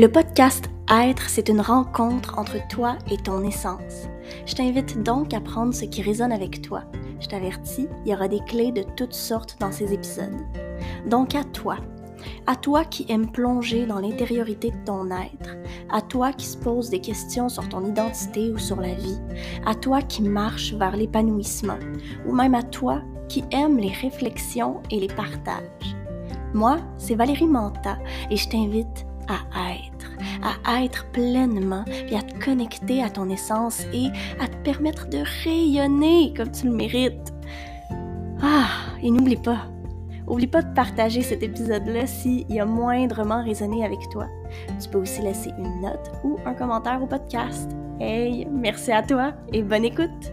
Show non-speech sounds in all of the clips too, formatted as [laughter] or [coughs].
Le podcast Être, c'est une rencontre entre toi et ton essence. Je t'invite donc à prendre ce qui résonne avec toi. Je t'avertis, il y aura des clés de toutes sortes dans ces épisodes. Donc à toi, à toi qui aimes plonger dans l'intériorité de ton être, à toi qui se pose des questions sur ton identité ou sur la vie, à toi qui marche vers l'épanouissement, ou même à toi qui aime les réflexions et les partages. Moi, c'est Valérie Manta et je t'invite à être, à être pleinement, puis à te connecter à ton essence et à te permettre de rayonner comme tu le mérites. Ah, et n'oublie pas, oublie pas de partager cet épisode-là s'il a moindrement résonné avec toi. Tu peux aussi laisser une note ou un commentaire au podcast. Hey, merci à toi et bonne écoute!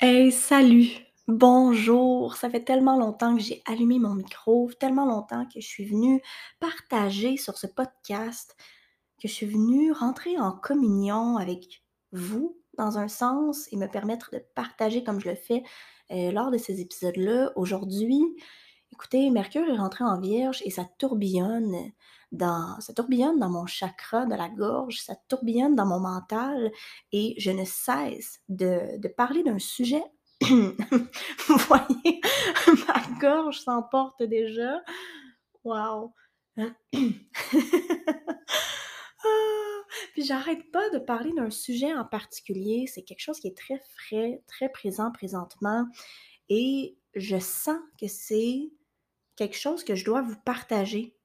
Hey, salut! Bonjour, ça fait tellement longtemps que j'ai allumé mon micro, tellement longtemps que je suis venue partager sur ce podcast, que je suis venue rentrer en communion avec vous dans un sens et me permettre de partager comme je le fais euh, lors de ces épisodes-là. Aujourd'hui, écoutez, Mercure est rentré en Vierge et ça tourbillonne dans, ça tourbillonne dans mon chakra de la gorge, ça tourbillonne dans mon mental et je ne cesse de, de parler d'un sujet [laughs] Vous voyez, [laughs] ma gorge s'emporte déjà. Wow. Ah, puis j'arrête pas de parler d'un sujet en particulier. C'est quelque chose qui est très frais, très présent présentement. Et je sens que c'est quelque chose que je dois vous partager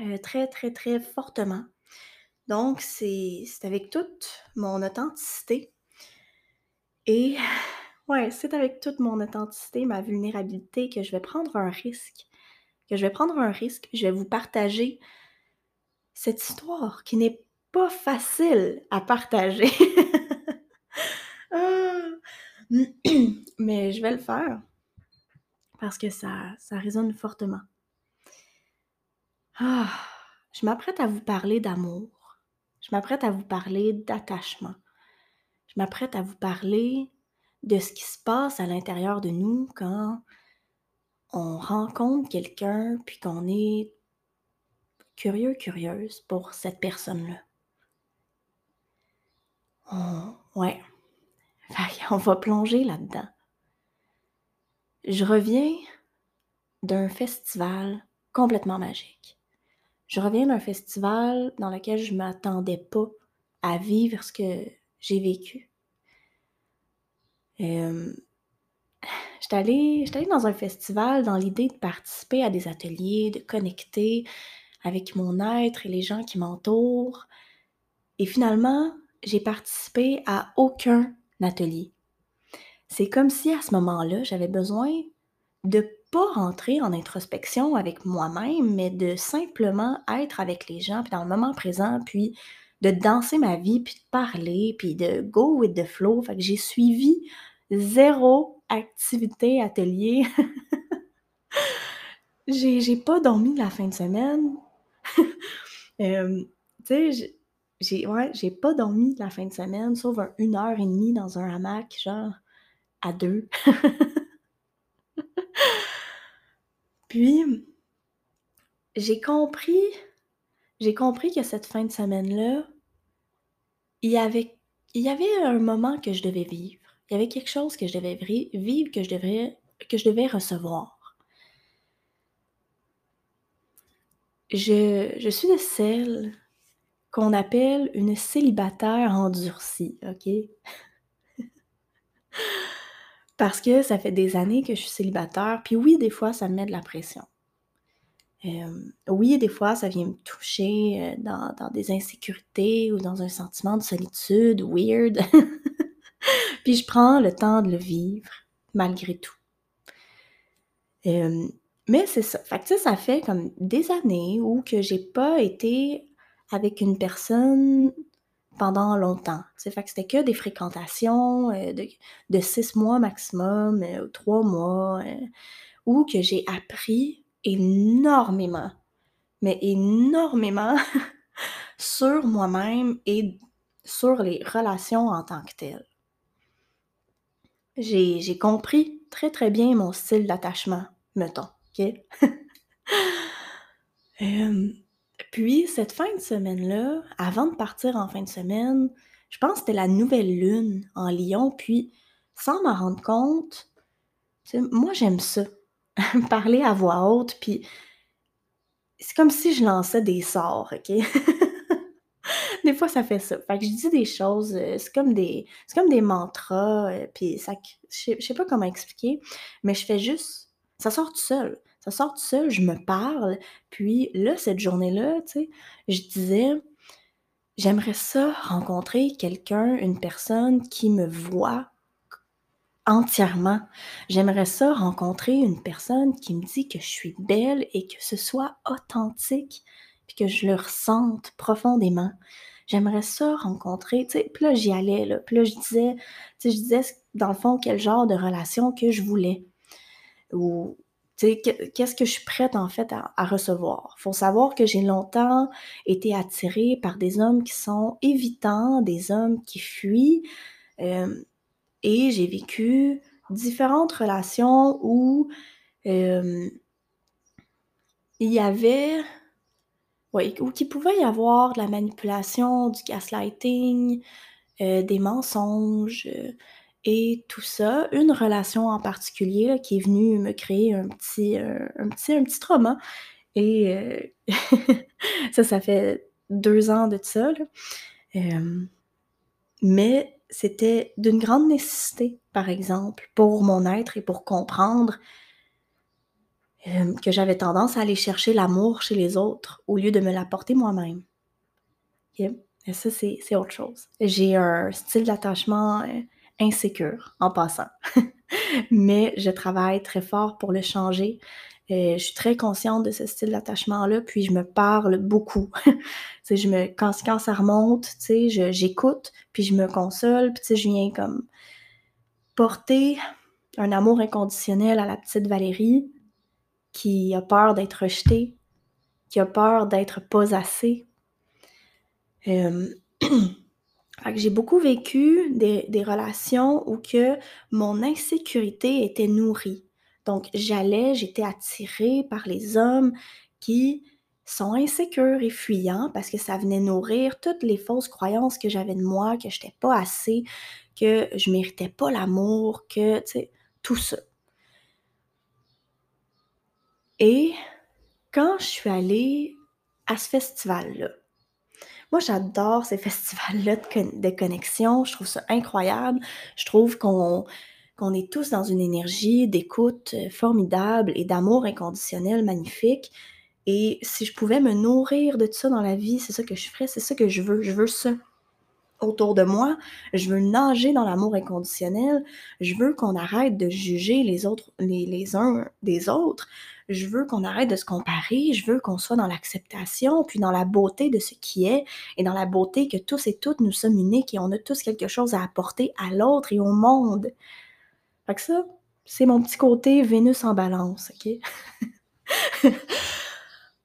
euh, très, très, très fortement. Donc, c'est avec toute mon authenticité. Et Ouais, c'est avec toute mon authenticité, ma vulnérabilité que je vais prendre un risque. Que je vais prendre un risque, je vais vous partager cette histoire qui n'est pas facile à partager. [laughs] Ah! [clears throat] Mais je vais le faire parce que ça, ça résonne fortement. Ah, je m'apprête à vous parler d'amour. Je m'apprête à vous parler d'attachement. Je m'apprête à vous parler de ce qui se passe à l'intérieur de nous quand on rencontre quelqu'un puis qu'on est curieux, curieuse pour cette personne-là. ouais. on va plonger là-dedans. Je reviens d'un festival complètement magique. Je reviens d'un festival dans lequel je ne m'attendais pas à vivre ce que j'ai vécu. Euh, j'étais allée, dans un festival dans l'idée de participer à des ateliers, de connecter avec mon être et les gens qui m'entourent. Et finalement, j'ai participé à aucun atelier. C'est comme si à ce moment-là, j'avais besoin de pas rentrer en introspection avec moi-même, mais de simplement être avec les gens, puis dans le moment présent, puis de danser ma vie, puis de parler, puis de go with the flow. Fait que j'ai suivi zéro activité atelier. [laughs] j'ai pas dormi la fin de semaine. [laughs] Euh, tu sais, j'ai ouais, pas dormi la fin de semaine, sauf une heure et demie dans un hamac, genre à deux. [laughs] Puis, j'ai compris, j'ai compris que cette fin de semaine-là, il y avait, un moment que je devais vivre. Il y avait quelque chose que je devais vivre, que je, devrais, que je devais recevoir. Je, je suis de celle qu'on appelle une célibataire endurcie, OK? [laughs] Parce que ça fait des années que je suis célibataire, puis oui, des fois, ça me met de la pression. Euh, oui, des fois, ça vient me toucher euh, dans, des insécurités ou dans un sentiment de solitude weird. [laughs] Puis je prends le temps de le vivre, malgré tout. Euh, mais c'est ça. Fait que, ça fait comme des années où que j'ai pas été avec une personne pendant longtemps. Fait que c'était que des fréquentations euh, de, six mois maximum, euh, trois mois, où que j'ai appris énormément, mais énormément [laughs] sur moi-même et sur les relations en tant que telles j'ai compris très très bien mon style d'attachement, mettons, OK? [laughs] Puis, cette fin de semaine-là, avant de partir en fin de semaine, je pense que c'était la nouvelle lune en Lyon, puis sans m'en rendre compte, moi j'aime ça, [laughs] parler à voix haute, puis c'est comme si je lançais des sorts, OK? [laughs] des fois, ça fait ça. Fait que je dis des choses, euh, c'est comme des, c'est comme des mantras, euh, puis ça, je sais pas comment expliquer, mais je fais juste, ça sort tout seul. Ça sort tout seul, je me parle. Puis là, cette journée-là, tu sais, je disais, j'aimerais ça rencontrer quelqu'un, une personne qui me voit entièrement. J'aimerais ça rencontrer une personne qui me dit que je suis belle et que ce soit authentique, puis que je le ressente profondément. J'aimerais ça rencontrer, tu sais, puis là j'y allais, là, puis là je disais, tu sais, je disais dans le fond quel genre de relation que je voulais. Ou, tu sais, qu'est-ce que je suis prête en fait à, à recevoir? Faut savoir que j'ai longtemps été attirée par des hommes qui sont évitants, des hommes qui fuient. Euh, et j'ai vécu différentes relations où euh, il y avait, oui, où il pouvait y avoir de la manipulation, du gaslighting, euh, des mensonges euh, et tout ça. Une relation en particulier qui est venue me créer un petit, un petit, un petit trauma. Et [laughs] ça, ça fait deux ans de ça. mais c'était d'une grande nécessité, par exemple, pour mon être et pour comprendre euh, que j'avais tendance à aller chercher l'amour chez les autres au lieu de me l'apporter moi-même. Et ça, c'est autre chose. J'ai un style d'attachement euh, insécure en passant. [laughs] Mais je travaille très fort pour le changer. Euh, je suis très consciente de ce style d'attachement-là, puis je me parle beaucoup. [laughs] je me, quand, ça remonte, j'écoute, puis je me console, puis je viens comme porter un amour inconditionnel à la petite Valérie qui a peur d'être rejetée, qui a peur d'être pas assez. Euh, [clears throat] j'ai beaucoup vécu des, des, relations où que mon insécurité était nourrie. Donc, j'allais, j'étais attirée par les hommes qui sont insécures et fuyants parce que ça venait nourrir toutes les fausses croyances que j'avais de moi, que je n'étais pas assez, que je méritais pas l'amour, que, tu sais, tout ça. Et quand je suis allée à ce festival-là, moi, j'adore ces [laughs] festivals-là de, de, connexion. Je trouve ça incroyable. Je trouve qu'on qu'on est tous dans une énergie d'écoute euh, formidable et d'amour inconditionnel magnifique. Et si je pouvais me nourrir de tout ça dans la vie, c'est ça que je ferais, c'est ça que je veux. Je veux ça autour de moi. Je veux nager dans l'amour inconditionnel. Je veux qu'on arrête de juger les les uns des autres. Je veux qu'on arrête de se comparer. Je veux qu'on soit dans l'acceptation, puis dans la beauté de ce qui est, et dans la beauté que tous et toutes nous sommes uniques et on a tous quelque chose à apporter à l'autre et au monde. Fait que ça, c'est mon petit côté Vénus en balance, OK? [laughs]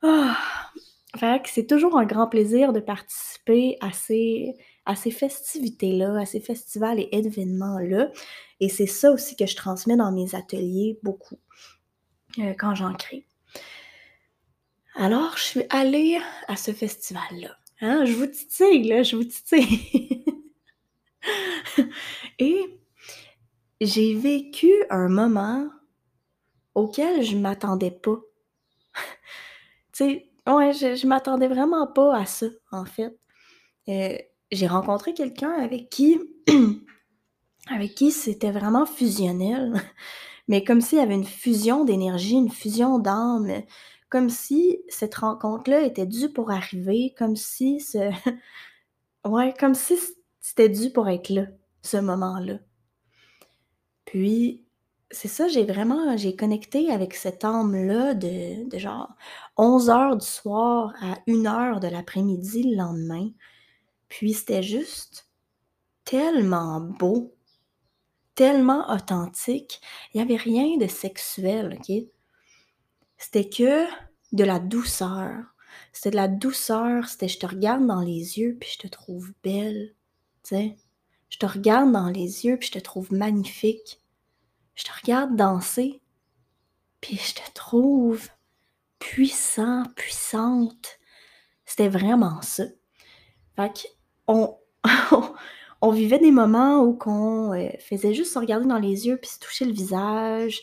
ah. Fait que c'est toujours un grand plaisir de participer à ces, à ces festivités-là, à ces festivals et événements-là. Et c'est ça aussi que je transmets dans mes ateliers beaucoup euh, quand j'en crée. Alors, je suis allée à ce festival-là. Hein? Je vous titille, je vous titille. [laughs] et j'ai vécu un moment auquel je m'attendais pas. [laughs] tu sais, je m'attendais vraiment pas à ça, en fait. Euh, j'ai rencontré quelqu'un avec qui, [clears throat] avec qui c'était vraiment fusionnel, [laughs] mais comme s'il y avait une fusion d'énergie, une fusion d'âme, comme si cette rencontre-là était due pour arriver, comme si ce, [laughs] ouais, comme si c'était dû pour être là, ce moment-là. Puis, c'est ça, j'ai vraiment, j'ai connecté avec cette âme-là de, de genre 11 heures du soir à 1 heure de l'après-midi le lendemain. Puis c'était juste tellement beau, tellement authentique. Il n'y avait rien de sexuel, OK? C'était que de la douceur. C'était de la douceur, c'était je te regarde dans les yeux puis je te trouve belle, tu sais? Je te regarde dans les yeux puis je te trouve magnifique je te regarde danser, Puis je te trouve puissant, puissante. C'était vraiment ça. Fait qu'on [laughs] on vivait des moments où qu'on euh, faisait juste se regarder dans les yeux puis se toucher le visage,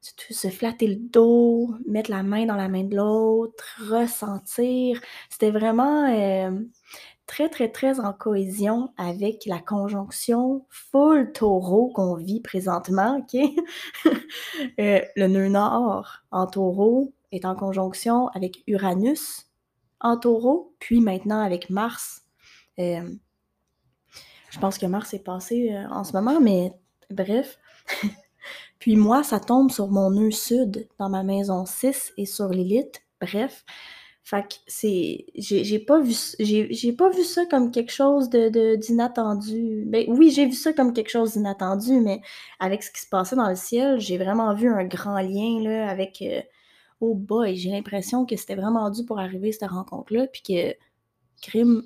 se flatter le dos, mettre la main dans la main de l'autre, ressentir. C'était vraiment euh, très, très, très en cohésion avec la conjonction full taureau qu'on vit présentement, OK? [laughs] Euh, le nœud nord en taureau est en conjonction avec Uranus en taureau, puis maintenant avec Mars. Euh, je pense que Mars est passé euh, en ce moment, mais bref. [laughs] puis moi, ça tombe sur mon nœud sud dans ma maison 6 et sur Lilith. Bref. Fait que c'est. J'ai pas vu pas vu ça comme quelque chose de d'inattendu. Ben oui, j'ai vu ça comme quelque chose d'inattendu, mais avec ce qui se passait dans le ciel, j'ai vraiment vu un grand lien là, avec euh, oh boy, j'ai l'impression que c'était vraiment dû pour arriver cette rencontre-là, puis que crime.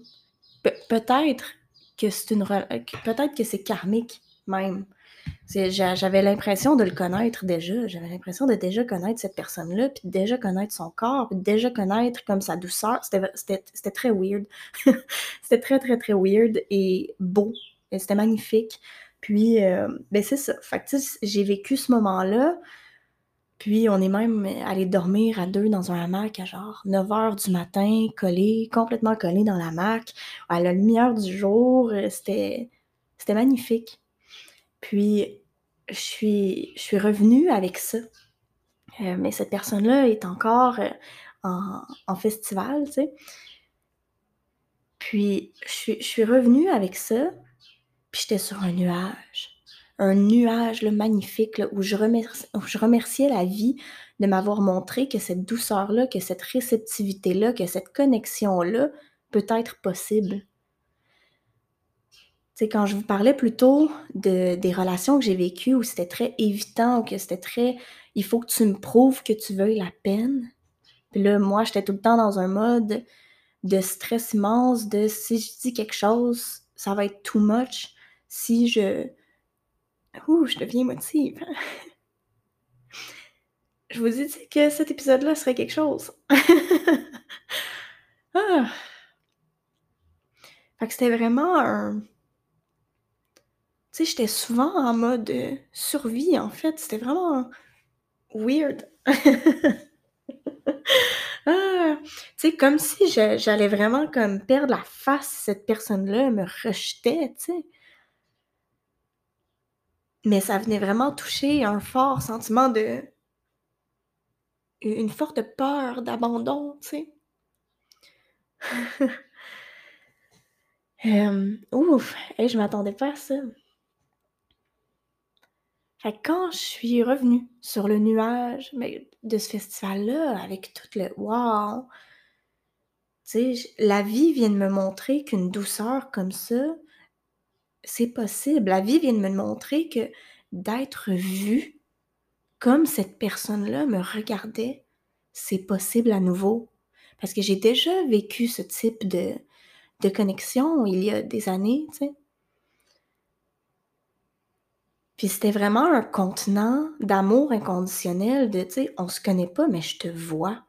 peut-être que c'est une peut-être que c'est karmique même. J'avais l'impression de le connaître déjà. J'avais l'impression de déjà connaître cette personne-là, puis déjà connaître son corps, puis déjà connaître comme sa douceur. C'était très weird. [laughs] c'était très, très, très weird et beau. Et c'était magnifique. Puis, euh, ben c'est ça. Fait j'ai vécu ce moment-là. Puis, on est même allé dormir à deux dans un hamac à genre 9 h du matin, collé, complètement collé dans l'hamac, à la lumière du jour. C'était magnifique. Puis, je suis, je suis revenue avec ça. Euh, mais cette personne-là est encore euh, en, festival, tu sais. Puis, je suis, revenue avec ça, puis j'étais sur un nuage. Un nuage magnifique où, je je remerciais la vie de m'avoir montré que cette douceur-là, que cette réceptivité-là, que cette connexion-là peut être possible sais, quand je vous parlais plutôt de, des relations que j'ai vécues où c'était très évitant, que c'était très il faut que tu me prouves que tu veuilles la peine. Puis là, moi, j'étais tout le temps dans un mode de stress immense, de si je dis quelque chose, ça va être too much. Si je. Ouh, je deviens émotive. [laughs] je vous ai dit que cet épisode-là serait quelque chose. [laughs] ah. Fait que c'était vraiment un sais, j'étais souvent en mode euh, survie, en fait. C'était vraiment weird. [laughs] ah, tu sais, comme si j'allais vraiment comme perdre la face cette personne-là me rejetait, tu sais. Mais ça venait vraiment toucher un fort sentiment de... une forte peur d'abandon, tu sais. [laughs] ouf, hey, je m'attendais pas à ça quand je suis revenue sur le nuage de ce festival-là, avec tout le wow, la vie vient de me montrer qu'une douceur comme ça, c'est possible. La vie vient de me montrer que d'être vue comme cette personne-là me regardait, c'est possible à nouveau. Parce que j'ai déjà vécu ce type de, connexion il y a des années. Puis c'était vraiment un contenant d'amour inconditionnel, de, tu sais, on se connaît pas, mais je te vois.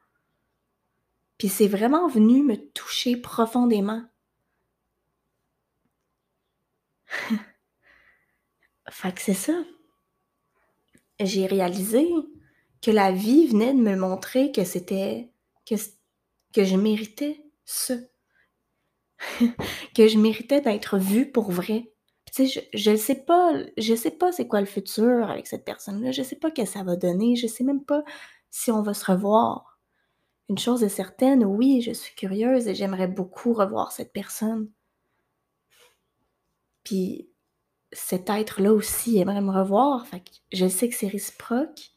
Puis c'est vraiment venu me toucher profondément. [laughs] fait que c'est ça. J'ai réalisé que la vie venait de me montrer que c'était. que, que je méritais ça. [laughs] que je méritais d'être vue pour vrai je, ne sais pas, je sais pas c'est quoi le futur avec cette personne-là, je sais pas ce que ça va donner, je sais même pas si on va se revoir. Une chose est certaine, oui, je suis curieuse et j'aimerais beaucoup revoir cette personne. Puis cet être-là aussi aimerait me revoir, fait je sais que c'est réciproque.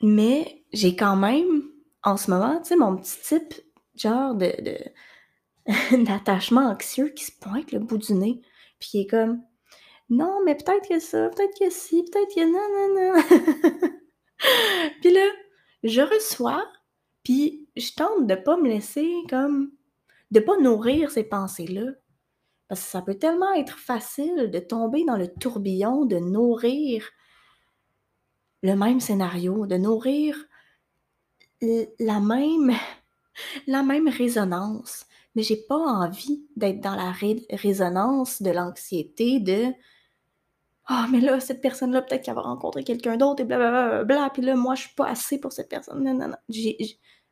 Mais j'ai quand même, en ce moment, tu sais, mon petit type, genre de d'attachement anxieux qui se pointe le bout du nez, puis qui est comme non, mais peut-être que ça, peut-être que si, peut-être que non, non, non. [laughs] puis là, je reçois, puis je tente de pas me laisser comme de pas nourrir ces pensées-là. Parce que ça peut tellement être facile de tomber dans le tourbillon, de nourrir le même scénario, de nourrir la même, [laughs] la même résonance. Mais j'ai pas envie d'être dans la résonance de l'anxiété, de ah, mais là, cette personne-là, peut-être qu'elle va rencontrer quelqu'un d'autre et blablabla. Bla, puis là, moi, je suis pas assez pour cette personne. Non, non, non. J'ai,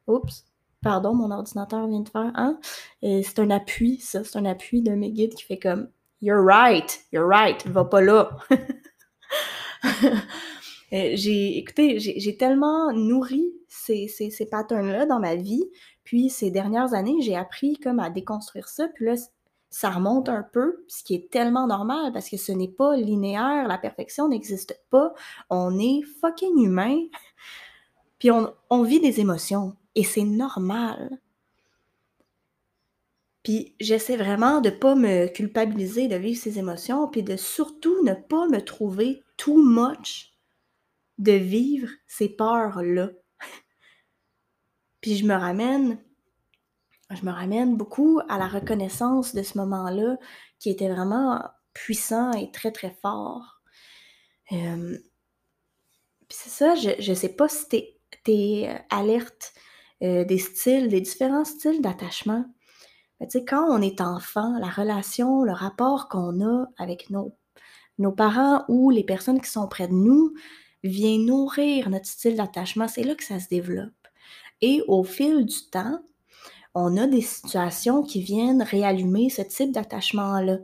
Oups. Pardon, mon ordinateur vient de faire. Hein? c'est un appui, ça. C'est un appui de mes guides qui fait comme You're right, you're right, va pas là. [laughs] j'ai, écoutez, j'ai tellement nourri ces, ces, ces patterns-là dans ma vie. Puis ces dernières années, j'ai appris comme à déconstruire ça. Puis là, ça remonte un peu, ce qui est tellement normal parce que ce n'est pas linéaire, la perfection n'existe pas. On est fucking humain. Puis on, on vit des émotions et c'est normal. Puis j'essaie vraiment de ne pas me culpabiliser de vivre ces émotions, puis de surtout ne pas me trouver too much de vivre ces peurs-là. Puis je me ramène, je me ramène beaucoup à la reconnaissance de ce moment-là qui était vraiment puissant et très très fort. Euh, puis c'est ça, je ne sais pas si tu es, alerte euh, des styles, des différents styles d'attachement quand on est enfant, la relation, le rapport qu'on a avec nos, nos parents ou les personnes qui sont près de nous vient nourrir notre style d'attachement. C'est là que ça se développe. Et au fil du temps, on a des situations qui viennent réallumer ce type d'attachement-là.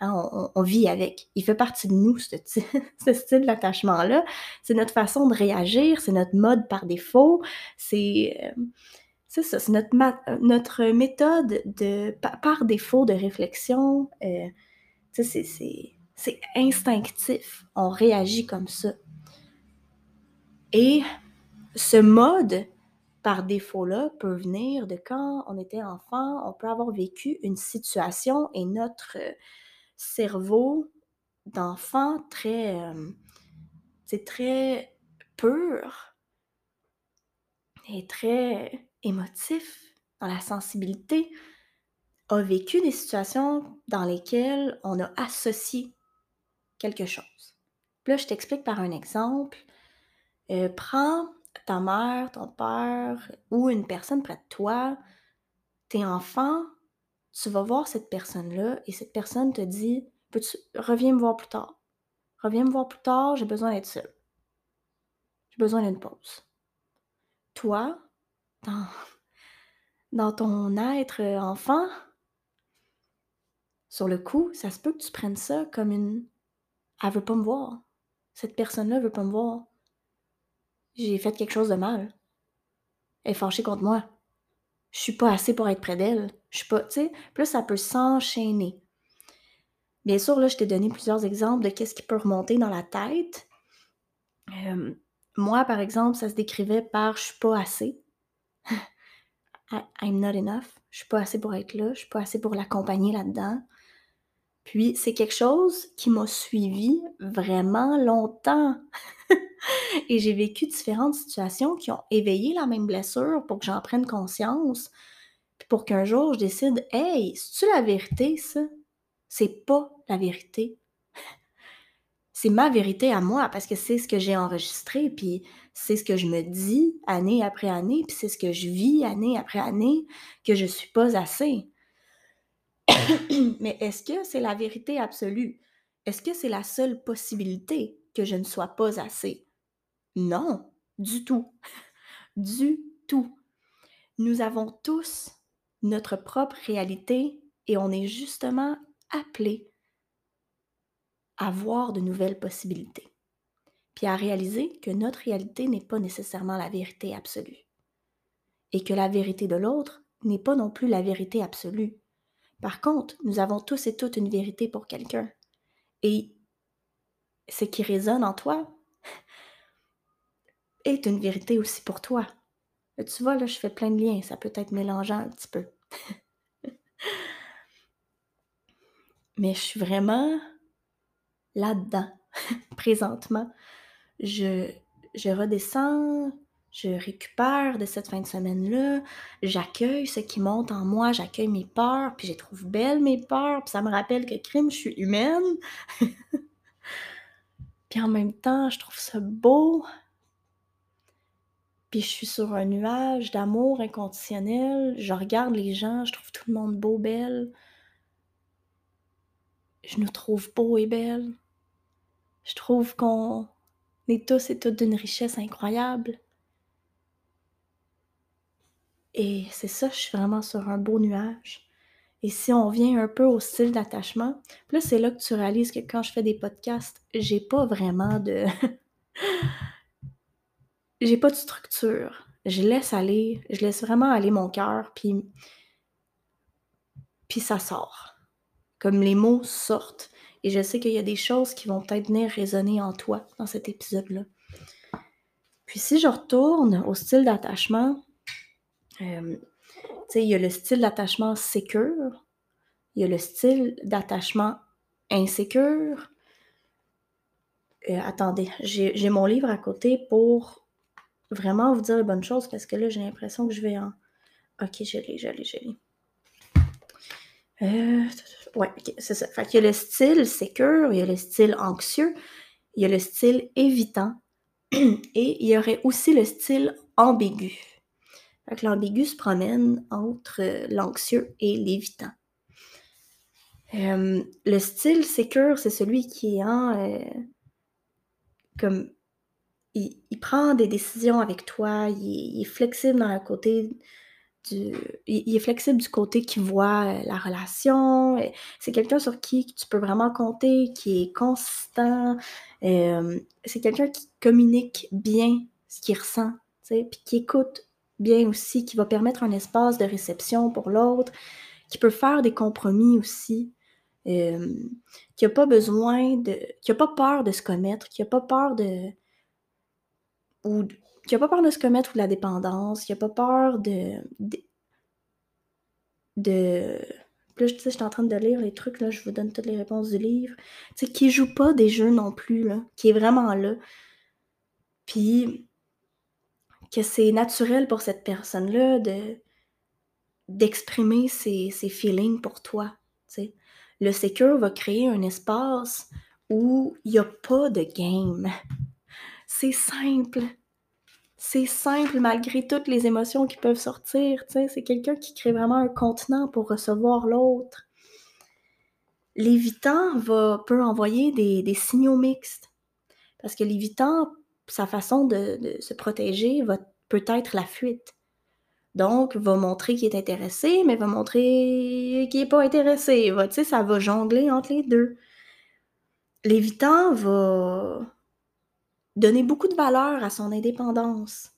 Hein, on, vit avec. Il fait partie de nous, ce, [laughs] ce style d'attachement-là. C'est notre façon de réagir, c'est notre mode par défaut, c'est... Euh, ça, c'est notre, notre méthode de, par défaut de réflexion. Euh, c'est instinctif. On réagit comme ça. Et ce mode par défaut-là peut venir de quand on était enfant, on peut avoir vécu une situation et notre cerveau d'enfant très, c'est euh, très pur et très émotif, dans la sensibilité, a vécu des situations dans lesquelles on a associé quelque chose. là, je t'explique par un exemple. Euh, prends ta mère, ton père ou une personne près de toi, tes enfants, tu vas voir cette personne-là et cette personne te dit Peux-tu, reviens me voir plus tard. Reviens me voir plus tard, j'ai besoin d'être seule. J'ai besoin d'une pause. Toi, dans, ton être enfant, sur le coup, ça se peut que tu prennes ça comme une. Elle veut pas me voir. Cette personne-là veut pas me voir. J'ai fait quelque chose de mal. Elle est fâchée contre moi. Je suis pas assez pour être près d'elle. Je suis pas. Tu sais, plus ça peut s'enchaîner. Bien sûr, là, je t'ai donné plusieurs exemples de qu'est-ce qui peut remonter dans la tête. Euh, moi, par exemple, ça se décrivait par je suis pas assez. [laughs] I'm not enough. Je suis pas assez pour être là. Je suis pas assez pour l'accompagner là-dedans. Puis c'est quelque chose qui m'a suivi vraiment longtemps. [laughs] [laughs] Et j'ai vécu différentes situations qui ont éveillé la même blessure pour que j'en prenne conscience. Puis pour qu'un jour je décide, hey, c'est-tu la vérité ça? C'est pas la vérité [laughs] c'est ma vérité à moi parce que c'est ce que j'ai enregistré, puis c'est ce que je me dis année après année, puis c'est ce que je vis année après année, que je suis pas assez. [coughs] Mais est-ce que c'est la vérité absolue? Est-ce que c'est la seule possibilité que je ne sois pas assez? Non, du tout. du tout. Nous avons tous notre propre réalité et on est justement appelés à voir de nouvelles possibilités, puis à réaliser que notre réalité n'est pas nécessairement la vérité absolue, et que la vérité de l'autre n'est pas non plus la vérité absolue. Par contre, nous avons tous et toutes une vérité pour quelqu'un, et ce qui résonne en toi est une vérité aussi pour toi. Tu vois, là, je fais plein de liens, ça peut être mélangeant un petit peu. [laughs] Mais je suis vraiment là-dedans, [laughs] présentement. Je, je redescends, je récupère de cette fin de semaine-là, j'accueille ce qui monte en moi, j'accueille mes peurs, puis je trouve belles mes peurs, puis ça me rappelle que crime, je suis humaine. [laughs] Puis en même temps, je trouve ça beau. Puis je suis sur un nuage d'amour inconditionnel. Je regarde les gens, je trouve tout le monde beau, belle. Je nous trouve beaux et belles. Je trouve qu'on est tous et toutes d'une richesse incroyable. Et c'est ça, je suis vraiment sur un beau nuage. Et si on vient un peu au style d'attachement, là, c'est là que tu réalises que quand je fais des podcasts, j'ai pas vraiment de. [laughs] j'ai pas de structure. Je laisse aller, je laisse vraiment aller mon cœur, puis. Puis ça sort. Comme les mots sortent. Et je sais qu'il y a des choses qui vont peut-être venir résonner en toi dans cet épisode-là. Puis si je retourne au style d'attachement, euh, il y a le style d'attachement sécure, il y a le style d'attachement insécure. Euh, attendez, j'ai mon livre à côté pour vraiment vous dire les bonnes choses parce que là, j'ai l'impression que je vais en. Ok, je l'ai, je l'ai, je l'ai. Euh, ouais, ok, c'est ça. Fait y a le style sécure, il y a le style anxieux, il y a le style évitant [clears throat] et il y aurait aussi le style ambigu. Fait que l'ambigu se promène entre l'anxieux et l'évitant. Euh, le style sécure, c'est celui qui est en. Euh, comme. Il, prend des décisions avec toi, il, est flexible dans le côté du. Il, est flexible du côté qui voit la relation. C'est quelqu'un sur qui tu peux vraiment compter, qui est consistant. c'est quelqu'un qui communique bien ce qu'il ressent, puis qui écoute bien aussi, qui va permettre un espace de réception pour l'autre, qui peut faire des compromis aussi, euh, qui n'a pas besoin de. qui n'a pas peur de se commettre, qui n'a pas peur de. Ou qui n'a pas peur de se commettre ou de la dépendance, qui n'a pas peur de. de. là, je, je suis en train de lire les trucs, là, je vous donne toutes les réponses du livre. Tu sais, qui joue pas des jeux non plus, là, qui est vraiment là. Puis, que c'est naturel pour cette personne-là de d'exprimer ses, ses, feelings pour toi. Le secure va créer un espace où il n'y a pas de game. C'est simple. C'est simple malgré toutes les émotions qui peuvent sortir. C'est quelqu'un qui crée vraiment un contenant pour recevoir l'autre. L'évitant va, peut envoyer des, signaux mixtes. Parce que l'évitant sa façon de, se protéger va peut-être la fuite. Donc, va montrer qu'il est intéressé, mais va montrer qu'il n'est pas intéressé. Va, ça va jongler entre les deux. L'évitant va donner beaucoup de valeur à son indépendance.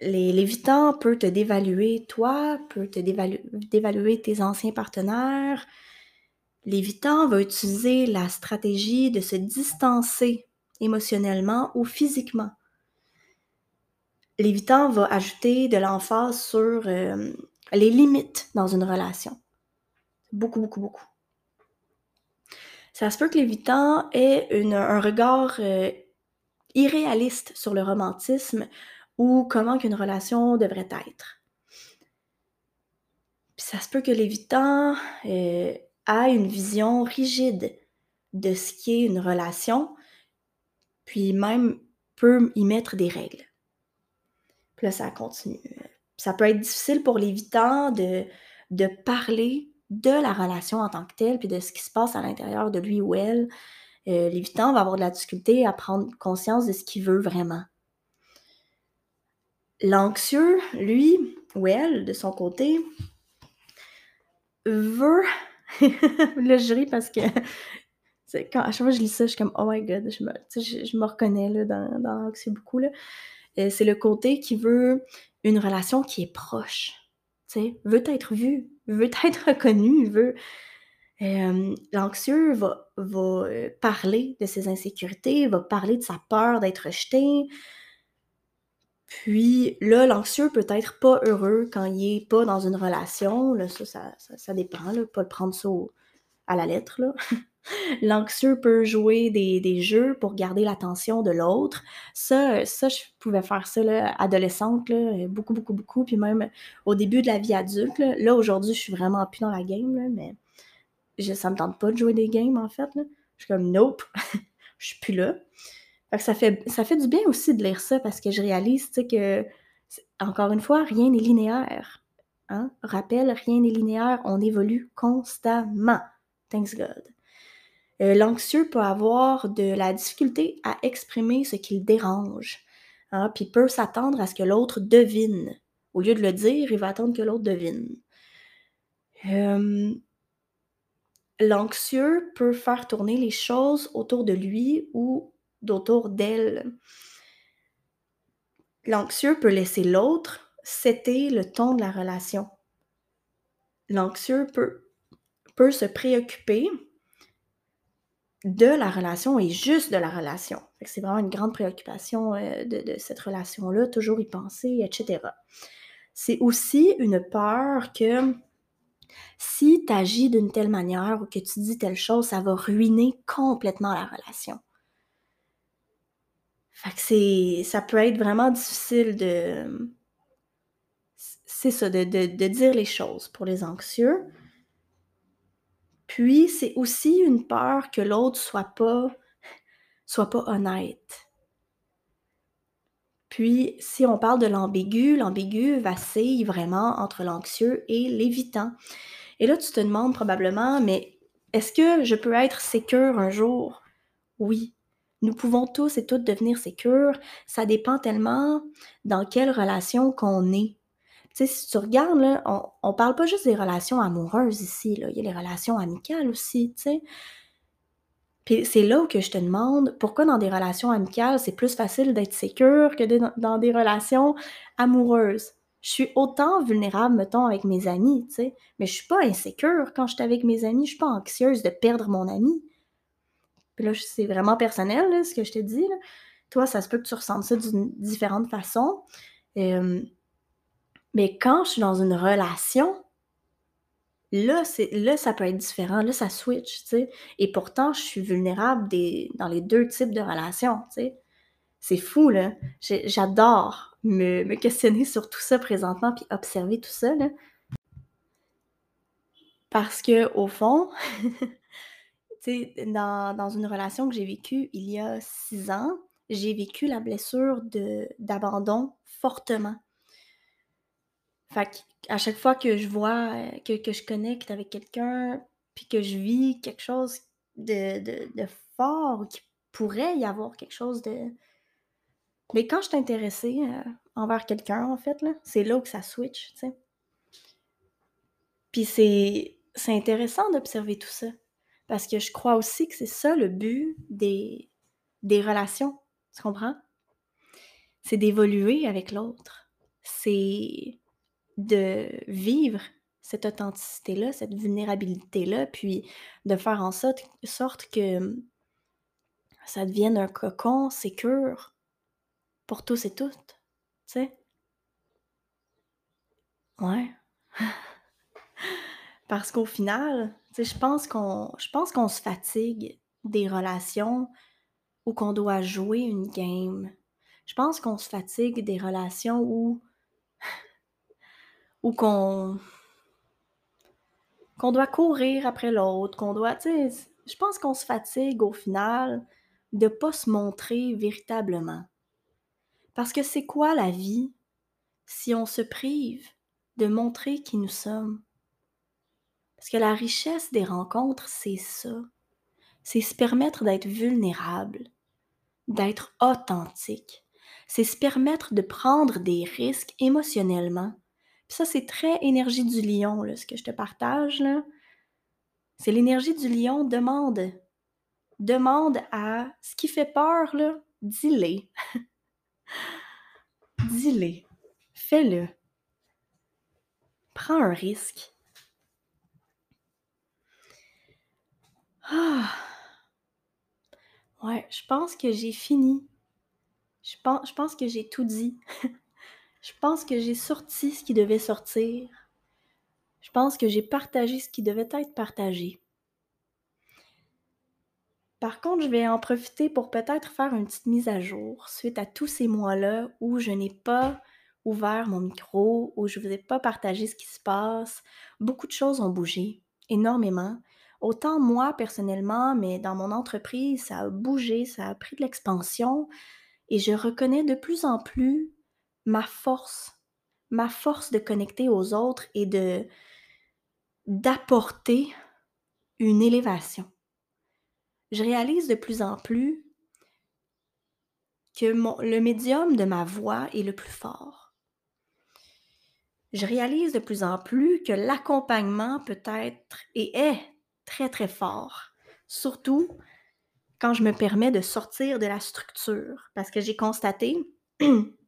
L'évitant peut te dévaluer toi, peut te dévaluer tes anciens partenaires, L'évitant va utiliser la stratégie de se distancer émotionnellement ou physiquement. L'évitant va ajouter de l'emphase sur euh, les limites dans une relation. Beaucoup, beaucoup, beaucoup. Ça se peut que l'évitant ait un regard euh, irréaliste sur le romantisme ou comment qu'une relation devrait être. Puis ça se peut que l'évitant euh, a une vision rigide de ce qui est une relation, puis même peut y mettre des règles. Là, ça continue. Ça peut être difficile pour l'évitant de, de parler de la relation en tant que telle, puis de ce qui se passe à l'intérieur de lui ou elle. Euh, l'évitant va avoir de la difficulté à prendre conscience de ce qu'il veut vraiment. L'anxieux, lui ou elle, de son côté, veut [laughs] là, je ris parce que [laughs] quand, à chaque fois que je lis ça, je suis comme, oh my god, je me, reconnais là, dans, dans beaucoup. Euh, c'est le côté qui veut une relation qui est proche, sais, veut être vu, veut être reconnu, veut. L'anxieux va, euh, parler de ses insécurités, va parler de sa peur d'être rejeté, puis là, l'anxieux peut être pas heureux quand il est pas dans une relation. Là, ça, ça, ça, dépend, pas le prendre ça à la lettre. [laughs] l'anxieux peut jouer des, jeux pour garder l'attention de l'autre. Ça, ça, je pouvais faire ça là, adolescente, là, beaucoup, beaucoup, beaucoup. Puis même au début de la vie adulte. Là, aujourd'hui, je suis vraiment plus dans la game, là, mais je, ça me tente pas de jouer des games, en fait. Je suis comme, nope, [laughs] je suis plus là. Fait ça fait, ça fait du bien aussi de lire ça parce que je réalise, que, encore une fois, rien n'est linéaire. Hein? Rappel, rien n'est linéaire, on évolue constamment. Thanks God. Euh, l'anxieux peut avoir de la difficulté à exprimer ce qui le dérange, hein, puis peut s'attendre à ce que l'autre devine. Au lieu de le dire, il va attendre que l'autre devine. L'anxieux peut faire tourner les choses autour de lui ou d'autour d'elle. L'anxieux peut laisser l'autre c'était le ton de la relation. L'anxieux peut, peut se préoccuper de la relation et juste de la relation. C'est vraiment une grande préoccupation euh, de, cette relation-là, toujours y penser, etc. C'est aussi une peur que si tu agis d'une telle manière ou que tu dis telle chose, ça va ruiner complètement la relation. Fait que ça peut être vraiment difficile de, c'est ça, de, dire les choses pour les anxieux. Puis, c'est aussi une peur que l'autre soit pas, soit pas honnête. Puis, si on parle de l'ambigu, l'ambigu vacille vraiment entre l'anxieux et l'évitant. Et là, tu te demandes probablement, mais est-ce que je peux être sécure un jour? Oui. Nous pouvons tous et toutes devenir sécures. Ça dépend tellement dans quelle relation qu'on est sais, si tu regardes, là, on, on parle pas juste des relations amoureuses ici, là. il y a les relations amicales aussi, tu sais. Puis c'est là où que je te demande pourquoi dans des relations amicales, c'est plus facile d'être sécure que dans des relations amoureuses? Je suis autant vulnérable, mettons, avec mes amis, tu sais, mais je suis pas insécure quand je suis avec mes amis, je suis pas anxieuse de perdre mon ami. Puis là, c'est vraiment personnel, ce que je te dis. Là. Toi, ça se peut que tu ressentes ça d'une différente façon. Mais quand je suis dans une relation, là, là, ça peut être différent. Là, ça switch, tu sais. Et pourtant, je suis vulnérable dans les deux types de relations, tu sais. C'est fou, là. J'adore me, me, questionner sur tout ça présentement, puis observer tout ça, là. Parce que, au fond, [laughs] tu sais, dans, dans, une relation que j'ai vécue il y a six ans, j'ai vécu la blessure d'abandon fortement. Fait à chaque fois que je vois, euh, que, je connecte avec quelqu'un, puis que je vis quelque chose de, de, fort, qui pourrait y avoir quelque chose de. Mais quand je suis intéressée euh, envers quelqu'un, en fait, là, c'est là que ça switch, tu sais. Puis c'est, c'est intéressant d'observer tout ça. Parce que je crois aussi que c'est ça le but des, des relations. Tu comprends? C'est d'évoluer avec l'autre. C'est de vivre cette authenticité-là, cette vulnérabilité-là, puis de faire en sorte, sorte que hum, ça devienne un cocon sécure pour tous et toutes, tu sais? Ouais. [laughs] Parce qu'au final, tu sais, je pense qu'on se fatigue des relations où qu'on doit jouer une game. Je pense qu'on se fatigue des relations où ou qu'on qu'on doit courir après l'autre, qu'on doit, tu sais, je pense qu'on se fatigue au final de pas se montrer véritablement. Parce que c'est quoi la vie si on se prive de montrer qui nous sommes? Parce que la richesse des rencontres, c'est ça. C'est se permettre d'être vulnérable, d'être authentique. C'est se permettre de prendre des risques émotionnellement ça, c'est très énergie du lion, là, ce que je te partage. Là. C'est l'énergie du lion. Demande. Demande à ce qui fait peur, là, dis-le. [laughs] dis-le. Fais-le. Prends un risque. Ah. Ouais, je pense que j'ai fini. Je pense, je pense que j'ai tout dit. [laughs] Je pense que j'ai sorti ce qui devait sortir. Je pense que j'ai partagé ce qui devait être partagé. Par contre, je vais en profiter pour peut-être faire une petite mise à jour suite à tous ces mois-là où je n'ai pas ouvert mon micro, où je ne vous ai pas partagé ce qui se passe. Beaucoup de choses ont bougé, énormément. Autant moi personnellement, mais dans mon entreprise, ça a bougé, ça a pris de l'expansion et je reconnais de plus en plus ma force, ma force de connecter aux autres et de d'apporter une élévation. Je réalise de plus en plus que le médium de ma voix est le plus fort. Je réalise de plus en plus que l'accompagnement peut être et est très très fort, surtout quand je me permets de sortir de la structure, parce que j'ai constaté [clears throat]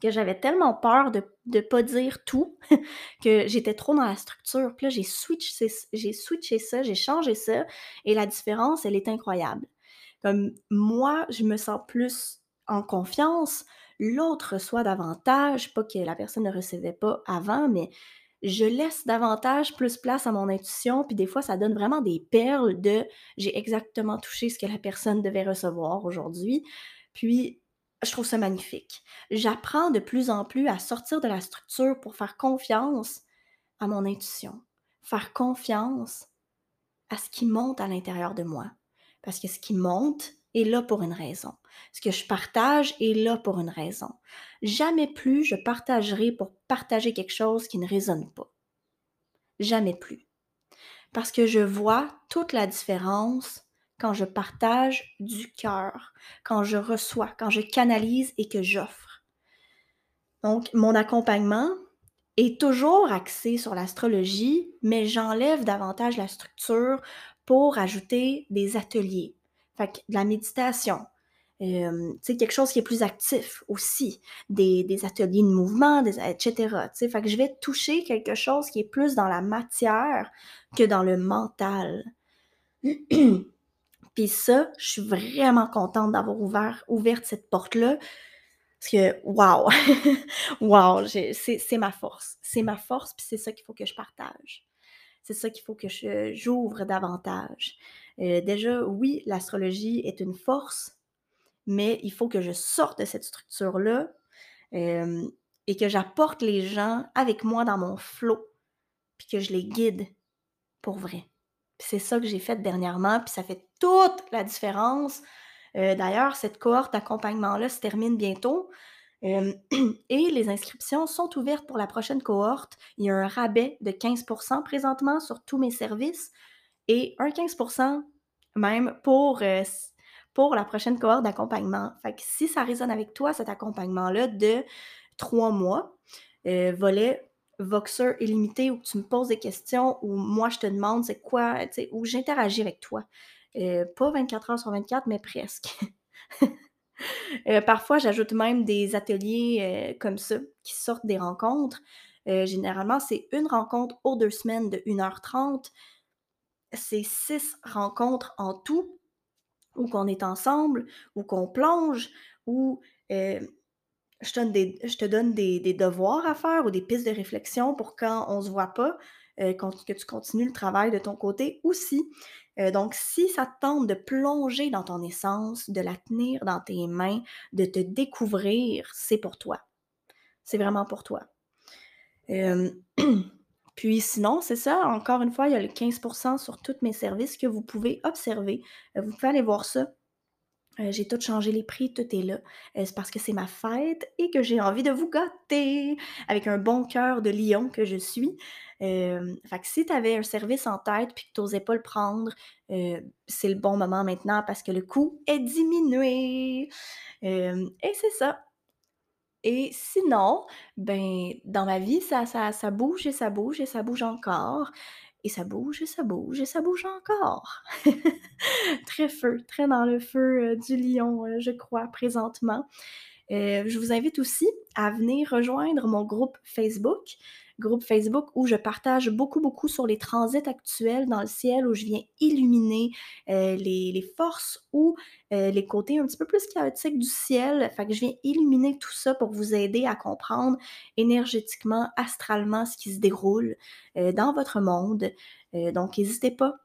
que j'avais tellement peur de ne pas dire tout [laughs] que j'étais trop dans la structure. Puis là, j'ai switché, j'ai switché ça, j'ai changé ça, et la différence, elle est incroyable. Comme moi, je me sens plus en confiance, l'autre reçoit davantage, pas que la personne ne recevait pas avant, mais je laisse davantage plus place à mon intuition, puis des fois, ça donne vraiment des perles de j'ai exactement touché ce que la personne devait recevoir aujourd'hui. Puis, je trouve ça magnifique. J'apprends de plus en plus à sortir de la structure pour faire confiance à mon intuition, faire confiance à ce qui monte à l'intérieur de moi. Parce que ce qui monte est là pour une raison. Ce que je partage est là pour une raison. Jamais plus je partagerai pour partager quelque chose qui ne résonne pas. Jamais plus. Parce que je vois toute la différence quand je partage du cœur, quand je reçois, quand je canalise et que j'offre. Donc, mon accompagnement est toujours axé sur l'astrologie, mais j'enlève davantage la structure pour ajouter des ateliers, fait de la méditation, euh, quelque chose qui est plus actif aussi, des, ateliers de mouvement, etc. Fait que je vais toucher quelque chose qui est plus dans la matière que dans le mental. [clears throat] Puis ça, je suis vraiment contente d'avoir ouvert, cette porte-là. Parce que, waouh! [laughs] waouh! C'est ma force. C'est ma force, puis c'est ça qu'il faut que je partage. C'est ça qu'il faut que j'ouvre davantage. Euh, déjà, oui, l'astrologie est une force, mais il faut que je sorte de cette structure-là euh, et que j'apporte les gens avec moi dans mon flot, puis que je les guide pour vrai. C'est ça que j'ai fait dernièrement, puis ça fait toute la différence. Euh, d'ailleurs, cette cohorte d'accompagnement-là se termine bientôt. [clears throat] et les inscriptions sont ouvertes pour la prochaine cohorte. Il y a un rabais de 15% présentement sur tous mes services et un 15% même pour, euh, pour la prochaine cohorte d'accompagnement. Fait que si ça résonne avec toi, cet accompagnement-là de trois mois, euh, volet Voxer illimité, où tu me poses des questions, où moi je te demande c'est quoi, où j'interagis avec toi. Euh, pas 24 heures sur 24, mais presque. [laughs] parfois, j'ajoute même des ateliers comme ça qui sortent des rencontres. généralement, c'est une rencontre aux deux semaines de 1h30 c'est six rencontres en tout, où qu'on est ensemble, où qu'on plonge, où je, te donne, des, devoirs à faire ou des pistes de réflexion pour quand on ne se voit pas, euh, que tu continues le travail de ton côté aussi. Euh, donc, si ça te tente de plonger dans ton essence, de la tenir dans tes mains, de te découvrir, c'est pour toi. C'est vraiment pour toi. [clears throat] Puis sinon, c'est ça, encore une fois, il y a le 15% sur tous mes services que vous pouvez observer. Euh, vous pouvez aller voir ça. Euh, j'ai tout changé les prix, tout est là. Euh, c'est parce que c'est ma fête et que j'ai envie de vous gâter avec un bon cœur de lion que je suis. fait que si tu avais un service en tête puis que tu n'osais pas le prendre, c'est le bon moment maintenant parce que le coût est diminué. et c'est ça. Et sinon, ben, dans ma vie, ça, ça bouge et ça bouge et ça bouge encore. Et ça bouge et ça bouge et ça bouge encore. [laughs] très feu, très dans le feu euh, du lion, euh, je crois, présentement. Euh, je vous invite aussi à venir rejoindre mon groupe Facebook groupe Facebook où je partage beaucoup, beaucoup sur les transits actuels dans le ciel, où je viens illuminer euh, les, forces ou euh, les côtés un petit peu plus chaotiques du ciel. Fait que je viens illuminer tout ça pour vous aider à comprendre énergétiquement, astralement ce qui se déroule euh, dans votre monde. donc, n'hésitez pas.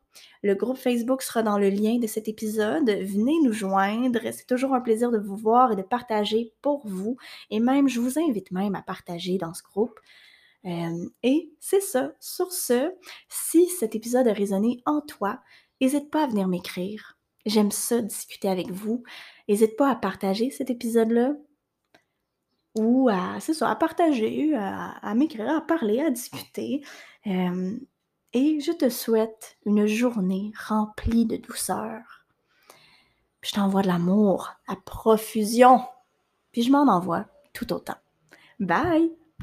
Le groupe Facebook sera dans le lien de cet épisode. Venez nous joindre. C'est toujours un plaisir de vous voir et de partager pour vous. Et même, je vous invite même à partager dans ce groupe. Euh, et c'est ça. Sur ce, si cet épisode a résonné en toi, n'hésite pas à venir m'écrire. J'aime ça discuter avec vous. N'hésite pas à partager cet épisode-là ou à, c'est ça, à partager, à, m'écrire, à parler, à discuter. Euh, et je te souhaite une journée remplie de douceur. je t'envoie de l'amour à profusion. Puis je m'en envoie tout autant. Bye!